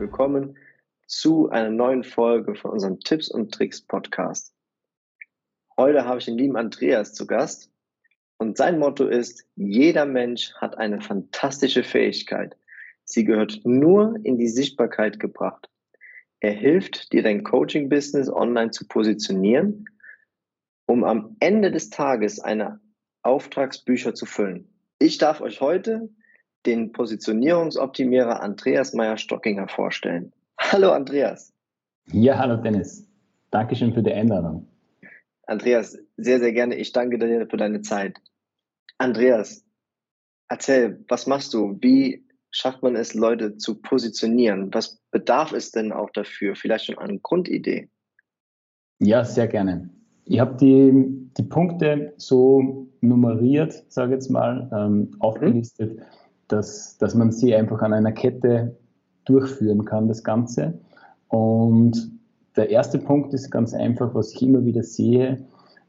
willkommen zu einer neuen Folge von unserem Tipps und Tricks Podcast. Heute habe ich den lieben Andreas zu Gast und sein Motto ist, jeder Mensch hat eine fantastische Fähigkeit. Sie gehört nur in die Sichtbarkeit gebracht. Er hilft dir, dein Coaching-Business online zu positionieren, um am Ende des Tages eine Auftragsbücher zu füllen. Ich darf euch heute den Positionierungsoptimierer Andreas Meyer-Stockinger vorstellen. Hallo Andreas. Ja, hallo Dennis. Dankeschön für die Einladung. Andreas, sehr, sehr gerne. Ich danke dir für deine Zeit. Andreas, erzähl, was machst du? Wie schafft man es, Leute zu positionieren? Was bedarf es denn auch dafür? Vielleicht schon eine Grundidee? Ja, sehr gerne. Ich habe die, die Punkte so nummeriert, sage ich jetzt mal, ähm, aufgelistet, mhm. Dass, dass man sie einfach an einer Kette durchführen kann, das Ganze. Und der erste Punkt ist ganz einfach, was ich immer wieder sehe,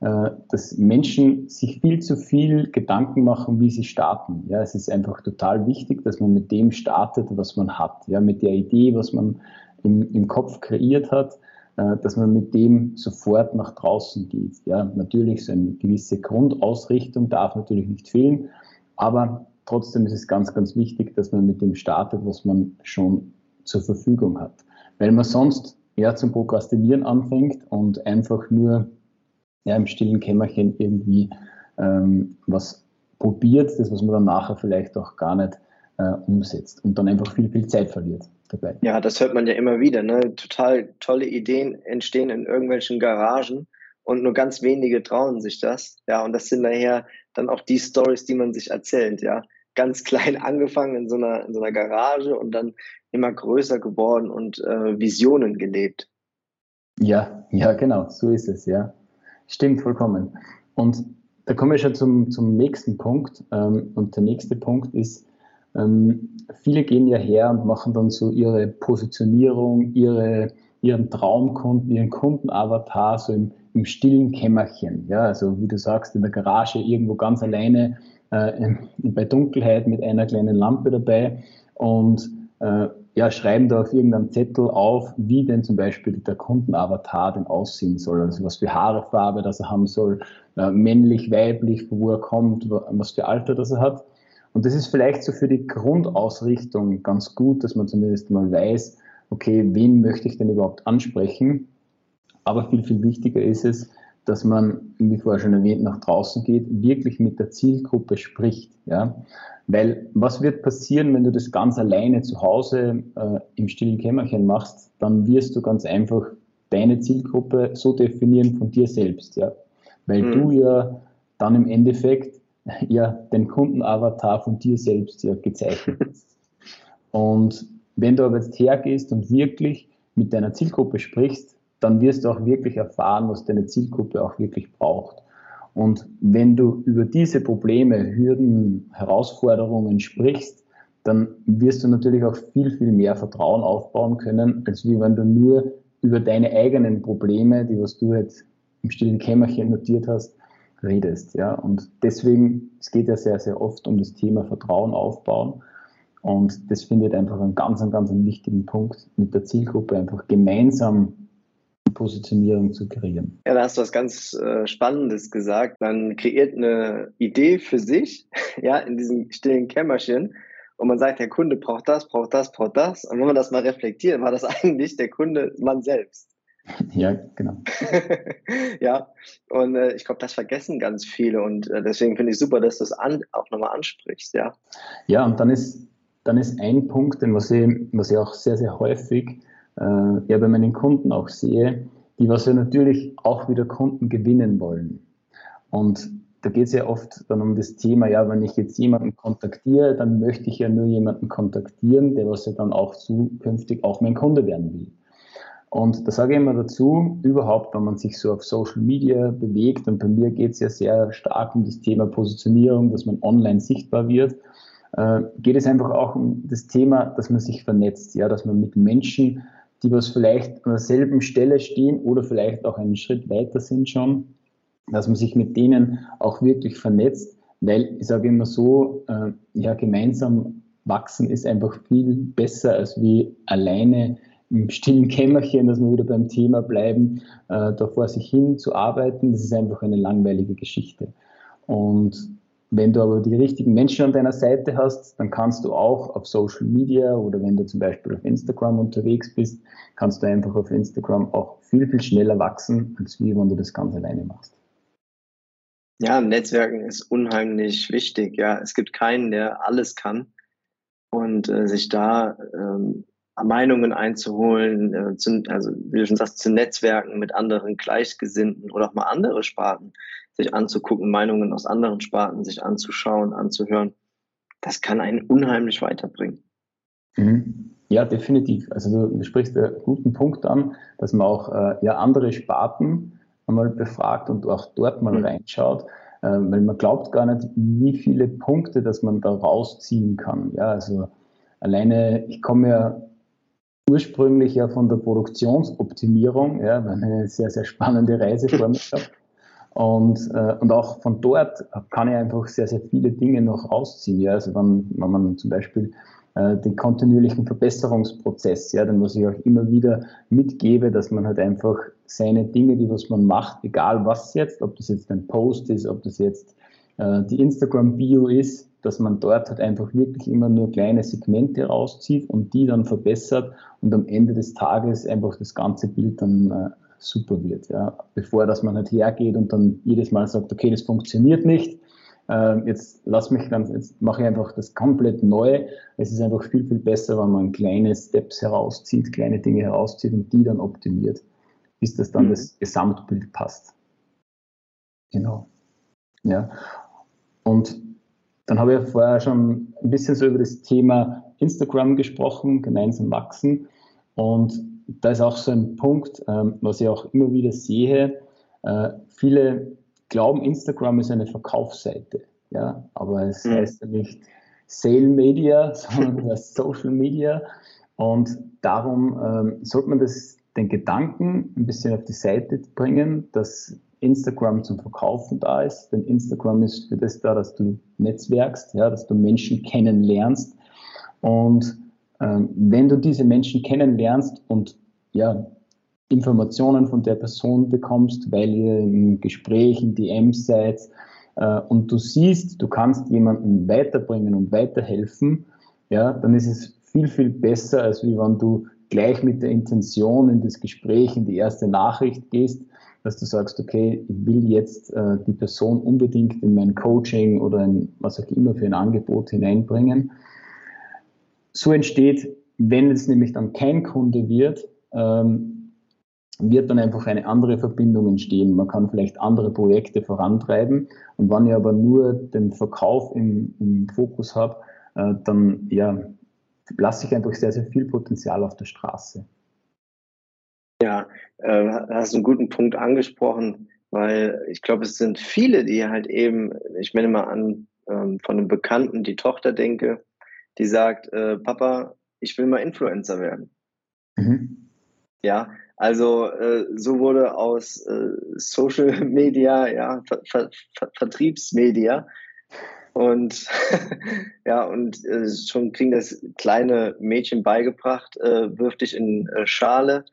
äh, dass Menschen sich viel zu viel Gedanken machen, wie sie starten. Ja, es ist einfach total wichtig, dass man mit dem startet, was man hat. Ja, mit der Idee, was man im, im Kopf kreiert hat, äh, dass man mit dem sofort nach draußen geht. Ja, natürlich so eine gewisse Grundausrichtung darf natürlich nicht fehlen, aber trotzdem ist es ganz, ganz wichtig, dass man mit dem startet, was man schon zur Verfügung hat. Weil man sonst ja zum Prokrastinieren anfängt und einfach nur ja, im stillen Kämmerchen irgendwie ähm, was probiert, das, was man dann nachher vielleicht auch gar nicht äh, umsetzt und dann einfach viel, viel Zeit verliert dabei. Ja, das hört man ja immer wieder. Ne? Total tolle Ideen entstehen in irgendwelchen Garagen und nur ganz wenige trauen sich das. Ja, und das sind nachher dann auch die Stories, die man sich erzählt. Ja, ganz klein angefangen in so einer, in so einer Garage und dann immer größer geworden und äh, Visionen gelebt. Ja, ja, genau, so ist es, ja. Stimmt vollkommen. Und da kommen wir schon zum, zum nächsten Punkt. Ähm, und der nächste Punkt ist, ähm, viele gehen ja her und machen dann so ihre Positionierung, ihre, ihren Traumkunden, ihren Kundenavatar so im, im stillen Kämmerchen. Ja, also wie du sagst, in der Garage irgendwo ganz alleine, äh, bei Dunkelheit mit einer kleinen Lampe dabei und äh, ja, schreiben da auf irgendeinem Zettel auf, wie denn zum Beispiel der Kundenavatar denn aussehen soll. Also was für Haarefarbe das er haben soll, äh, männlich, weiblich, wo er kommt, was für Alter das er hat. Und das ist vielleicht so für die Grundausrichtung ganz gut, dass man zumindest mal weiß, okay, wen möchte ich denn überhaupt ansprechen? Aber viel, viel wichtiger ist es, dass man, wie vorher schon erwähnt, nach draußen geht, wirklich mit der Zielgruppe spricht. Ja? Weil was wird passieren, wenn du das ganz alleine zu Hause äh, im stillen Kämmerchen machst, dann wirst du ganz einfach deine Zielgruppe so definieren von dir selbst. Ja? Weil mhm. du ja dann im Endeffekt ja den Kundenavatar von dir selbst ja gezeichnet hast. Und wenn du aber jetzt hergehst und wirklich mit deiner Zielgruppe sprichst, dann wirst du auch wirklich erfahren, was deine Zielgruppe auch wirklich braucht. Und wenn du über diese Probleme, Hürden, Herausforderungen sprichst, dann wirst du natürlich auch viel, viel mehr Vertrauen aufbauen können, als wie wenn du nur über deine eigenen Probleme, die was du jetzt im stillen Kämmerchen notiert hast, redest. Ja? Und deswegen, es geht ja sehr, sehr oft um das Thema Vertrauen aufbauen. Und das findet einfach einen ganz, ganz wichtigen Punkt, mit der Zielgruppe einfach gemeinsam Positionierung zu kreieren. Ja, da hast du was ganz äh, Spannendes gesagt. Man kreiert eine Idee für sich, ja, in diesem stillen Kämmerchen. Und man sagt, der Kunde braucht das, braucht das, braucht das. Und wenn man das mal reflektiert, war das eigentlich der Kunde man selbst. Ja, genau. ja, und äh, ich glaube, das vergessen ganz viele und äh, deswegen finde ich super, dass du es auch nochmal ansprichst, ja. Ja, und dann ist, dann ist ein Punkt, den was ich, was ich auch sehr, sehr häufig ja bei meinen Kunden auch sehe, die was ja natürlich auch wieder Kunden gewinnen wollen. Und da geht es ja oft dann um das Thema, ja, wenn ich jetzt jemanden kontaktiere, dann möchte ich ja nur jemanden kontaktieren, der was ja dann auch zukünftig auch mein Kunde werden will. Und da sage ich immer dazu, überhaupt, wenn man sich so auf Social Media bewegt, und bei mir geht es ja sehr stark um das Thema Positionierung, dass man online sichtbar wird, äh, geht es einfach auch um das Thema, dass man sich vernetzt, ja, dass man mit Menschen die was vielleicht an derselben Stelle stehen oder vielleicht auch einen Schritt weiter sind schon, dass man sich mit denen auch wirklich vernetzt, weil ich sage immer so, äh, ja, gemeinsam wachsen ist einfach viel besser als wie alleine im stillen Kämmerchen, dass wir wieder beim Thema bleiben, äh, da vor sich hin zu arbeiten. Das ist einfach eine langweilige Geschichte. Und wenn du aber die richtigen Menschen an deiner Seite hast, dann kannst du auch auf Social Media oder wenn du zum Beispiel auf Instagram unterwegs bist, kannst du einfach auf Instagram auch viel, viel schneller wachsen, als wie wenn du das ganz alleine machst. Ja, Netzwerken ist unheimlich wichtig. Ja, es gibt keinen, der alles kann. Und äh, sich da ähm, Meinungen einzuholen, äh, zu, also wie du schon sagst, zu Netzwerken mit anderen Gleichgesinnten oder auch mal andere Sparten sich anzugucken, Meinungen aus anderen Sparten sich anzuschauen, anzuhören, das kann einen unheimlich weiterbringen. Mhm. Ja, definitiv. Also du sprichst einen guten Punkt an, dass man auch äh, ja, andere Sparten einmal befragt und auch dort mal mhm. reinschaut, äh, weil man glaubt gar nicht, wie viele Punkte, dass man da rausziehen kann. Ja, also alleine, ich komme ja ursprünglich ja von der Produktionsoptimierung, ja, eine sehr, sehr spannende Reise vor mir gehabt. Und, äh, und auch von dort kann ich einfach sehr, sehr viele Dinge noch rausziehen. Ja? Also wenn, wenn man zum Beispiel äh, den kontinuierlichen Verbesserungsprozess, ja, den was ich auch immer wieder mitgebe, dass man halt einfach seine Dinge, die was man macht, egal was jetzt, ob das jetzt ein Post ist, ob das jetzt äh, die Instagram-Bio ist, dass man dort halt einfach wirklich immer nur kleine Segmente rauszieht und die dann verbessert und am Ende des Tages einfach das ganze Bild dann äh, super wird. Ja. Bevor dass man halt hergeht und dann jedes Mal sagt, okay, das funktioniert nicht, äh, jetzt lass mich dann, jetzt mache ich einfach das komplett neu. Es ist einfach viel, viel besser, wenn man kleine Steps herauszieht, kleine Dinge herauszieht und die dann optimiert, bis das dann mhm. das Gesamtbild passt. Genau. Ja. Und dann habe ich vorher schon ein bisschen so über das Thema Instagram gesprochen, gemeinsam wachsen. Und da ist auch so ein Punkt, ähm, was ich auch immer wieder sehe. Äh, viele glauben, Instagram ist eine Verkaufsseite. Ja, aber es mhm. heißt ja nicht Sale Media, sondern Social Media. Und darum ähm, sollte man das, den Gedanken ein bisschen auf die Seite bringen, dass Instagram zum Verkaufen da ist. Denn Instagram ist für das da, dass du netzwerkst, ja, dass du Menschen kennenlernst. Und ähm, wenn du diese Menschen kennenlernst und ja, Informationen von der Person bekommst, weil ihr im Gespräch, in DMs seid äh, und du siehst, du kannst jemanden weiterbringen und weiterhelfen, ja, dann ist es viel, viel besser, als wie wenn du gleich mit der Intention in das Gespräch, in die erste Nachricht gehst, dass du sagst, okay, ich will jetzt äh, die Person unbedingt in mein Coaching oder in was auch immer für ein Angebot hineinbringen. So entsteht, wenn es nämlich dann kein Kunde wird, ähm, wird dann einfach eine andere Verbindung entstehen. Man kann vielleicht andere Projekte vorantreiben. Und wenn ich aber nur den Verkauf im, im Fokus habe, äh, dann ja, lasse ich einfach sehr, sehr viel Potenzial auf der Straße. Ja, äh, hast einen guten Punkt angesprochen, weil ich glaube, es sind viele, die halt eben, ich meine mal an, ähm, von einem Bekannten die Tochter denke, die sagt, äh, Papa, ich will mal Influencer werden. Mhm. Ja, also äh, so wurde aus äh, Social Media, ja, Ver Ver Ver Vertriebsmedia und ja, und äh, schon kriegen das kleine Mädchen beigebracht, äh, wirf dich in äh, Schale,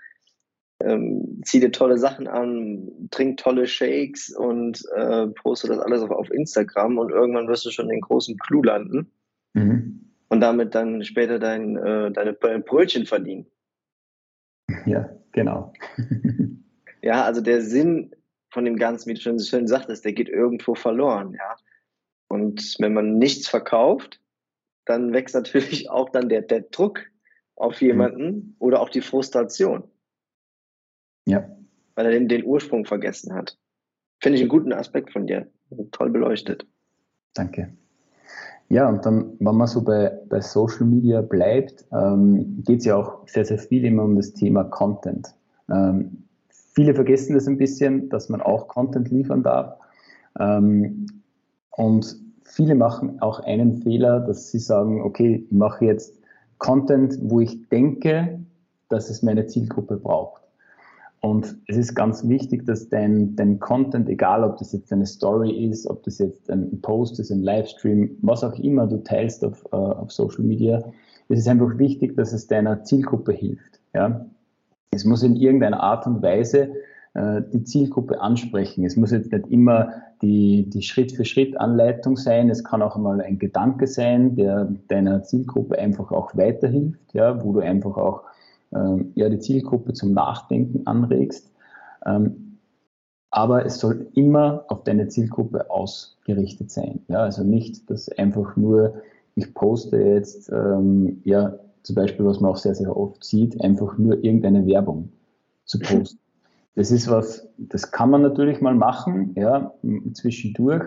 ähm, zieh dir tolle Sachen an, trink tolle Shakes und äh, poste das alles auf, auf Instagram und irgendwann wirst du schon den großen Clou landen mhm. und damit dann später dein, äh, deine Brötchen verdienen. Ja, genau. ja, also der Sinn von dem Ganzen, wie du schon schön sagtest, der geht irgendwo verloren, ja. Und wenn man nichts verkauft, dann wächst natürlich auch dann der, der Druck auf jemanden mhm. oder auch die Frustration. Ja. Weil er den, den Ursprung vergessen hat. Finde ich einen guten Aspekt von dir. Toll beleuchtet. Danke. Ja, und dann, wenn man so bei, bei Social Media bleibt, ähm, geht es ja auch sehr, sehr viel immer um das Thema Content. Ähm, viele vergessen das ein bisschen, dass man auch Content liefern darf. Ähm, und viele machen auch einen Fehler, dass sie sagen, okay, ich mache jetzt Content, wo ich denke, dass es meine Zielgruppe braucht. Und es ist ganz wichtig, dass dein, dein Content, egal ob das jetzt eine Story ist, ob das jetzt ein Post ist, ein Livestream, was auch immer du teilst auf, uh, auf Social Media, es ist einfach wichtig, dass es deiner Zielgruppe hilft. Ja? Es muss in irgendeiner Art und Weise uh, die Zielgruppe ansprechen. Es muss jetzt nicht immer die, die Schritt-für-Schritt-Anleitung sein. Es kann auch mal ein Gedanke sein, der deiner Zielgruppe einfach auch weiterhilft, ja? wo du einfach auch ähm, ja, die Zielgruppe zum Nachdenken anregst. Ähm, aber es soll immer auf deine Zielgruppe ausgerichtet sein. Ja, also nicht, dass einfach nur, ich poste jetzt, ähm, ja, zum Beispiel, was man auch sehr, sehr oft sieht, einfach nur irgendeine Werbung zu posten. Das ist was, das kann man natürlich mal machen, ja, zwischendurch,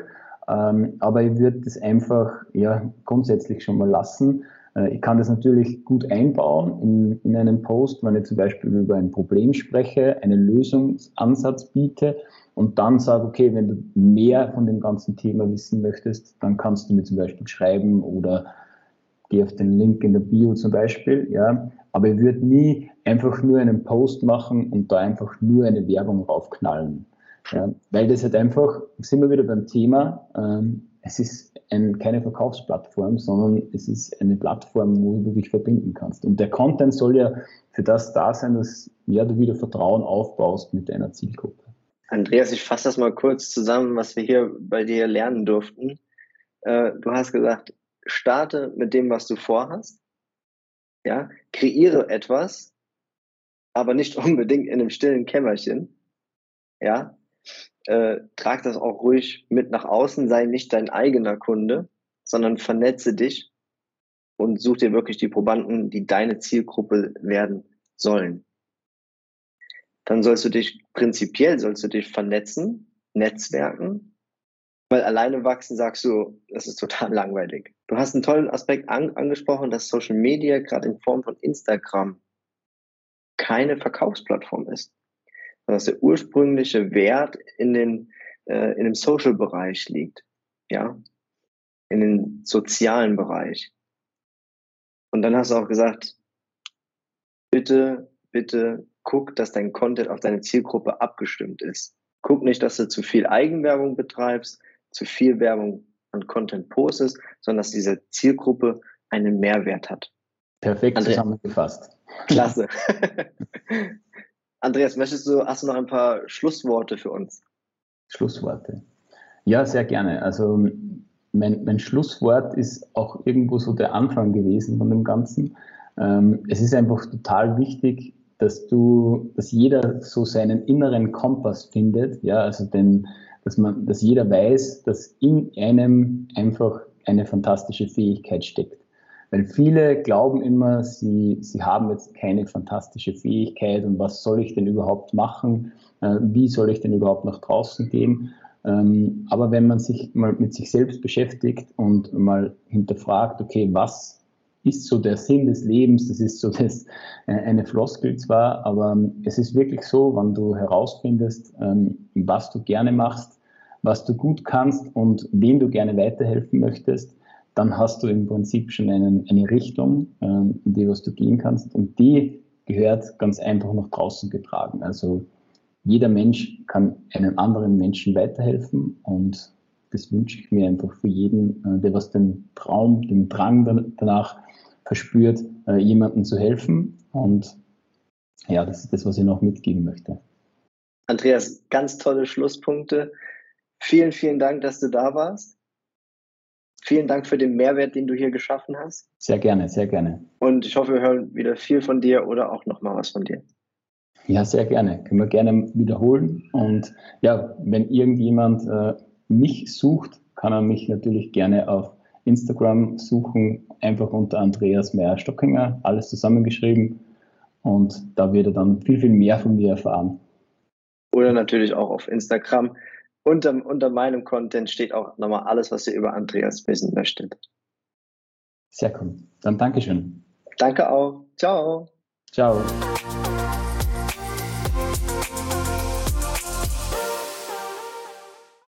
ähm, aber ich würde das einfach, ja, grundsätzlich schon mal lassen, ich kann das natürlich gut einbauen in, in einen Post, wenn ich zum Beispiel über ein Problem spreche, einen Lösungsansatz biete und dann sage, okay, wenn du mehr von dem ganzen Thema wissen möchtest, dann kannst du mir zum Beispiel schreiben oder geh auf den Link in der Bio zum Beispiel, ja. Aber ich würde nie einfach nur einen Post machen und da einfach nur eine Werbung raufknallen. Ja, weil das halt einfach, sind wir wieder beim Thema, ähm, es ist ein, keine Verkaufsplattform, sondern es ist eine Plattform, wo du dich verbinden kannst. Und der Content soll ja für das da sein, dass ja, du wieder Vertrauen aufbaust mit deiner Zielgruppe. Andreas, ich fasse das mal kurz zusammen, was wir hier bei dir lernen durften. Äh, du hast gesagt, starte mit dem, was du vorhast. Ja, kreiere etwas, aber nicht unbedingt in einem stillen Kämmerchen. Ja, äh, trag das auch ruhig mit nach außen, sei nicht dein eigener Kunde, sondern vernetze dich und such dir wirklich die Probanden, die deine Zielgruppe werden sollen. Dann sollst du dich, prinzipiell sollst du dich vernetzen, netzwerken, weil alleine wachsen sagst du, das ist total langweilig. Du hast einen tollen Aspekt an, angesprochen, dass Social Media gerade in Form von Instagram keine Verkaufsplattform ist dass der ursprüngliche Wert in, den, äh, in dem Social-Bereich liegt, ja, in den sozialen Bereich. Und dann hast du auch gesagt, bitte, bitte guck, dass dein Content auf deine Zielgruppe abgestimmt ist. Guck nicht, dass du zu viel Eigenwerbung betreibst, zu viel Werbung an Content postest, sondern dass diese Zielgruppe einen Mehrwert hat. Perfekt André, zusammengefasst. Klasse. Andreas, möchtest du, hast du noch ein paar Schlussworte für uns? Schlussworte. Ja, sehr gerne. Also mein, mein Schlusswort ist auch irgendwo so der Anfang gewesen von dem Ganzen. Ähm, es ist einfach total wichtig, dass du, dass jeder so seinen inneren Kompass findet, ja, also den, dass man, dass jeder weiß, dass in einem einfach eine fantastische Fähigkeit steckt. Weil viele glauben immer, sie, sie haben jetzt keine fantastische Fähigkeit und was soll ich denn überhaupt machen? Äh, wie soll ich denn überhaupt nach draußen gehen? Ähm, aber wenn man sich mal mit sich selbst beschäftigt und mal hinterfragt, okay, was ist so der Sinn des Lebens? Das ist so das, äh, eine Floskel zwar, aber es ist wirklich so, wenn du herausfindest, ähm, was du gerne machst, was du gut kannst und wem du gerne weiterhelfen möchtest, dann hast du im Prinzip schon einen, eine Richtung, ähm, in die was du gehen kannst. Und die gehört ganz einfach nach draußen getragen. Also jeder Mensch kann einem anderen Menschen weiterhelfen und das wünsche ich mir einfach für jeden, äh, der was den Traum, den Drang danach verspürt, äh, jemandem zu helfen. Und ja, das ist das, was ich noch mitgeben möchte. Andreas, ganz tolle Schlusspunkte. Vielen, vielen Dank, dass du da warst. Vielen Dank für den Mehrwert, den du hier geschaffen hast. Sehr gerne, sehr gerne. Und ich hoffe, wir hören wieder viel von dir oder auch nochmal was von dir. Ja, sehr gerne. Können wir gerne wiederholen. Und ja, wenn irgendjemand äh, mich sucht, kann er mich natürlich gerne auf Instagram suchen, einfach unter Andreas Meyer-Stockinger, alles zusammengeschrieben. Und da wird er dann viel, viel mehr von mir erfahren. Oder natürlich auch auf Instagram unter, unter meinem Content steht auch nochmal alles, was ihr über Andreas wissen möchtet. Sehr cool. Dann Dankeschön. Danke auch. Ciao. Ciao.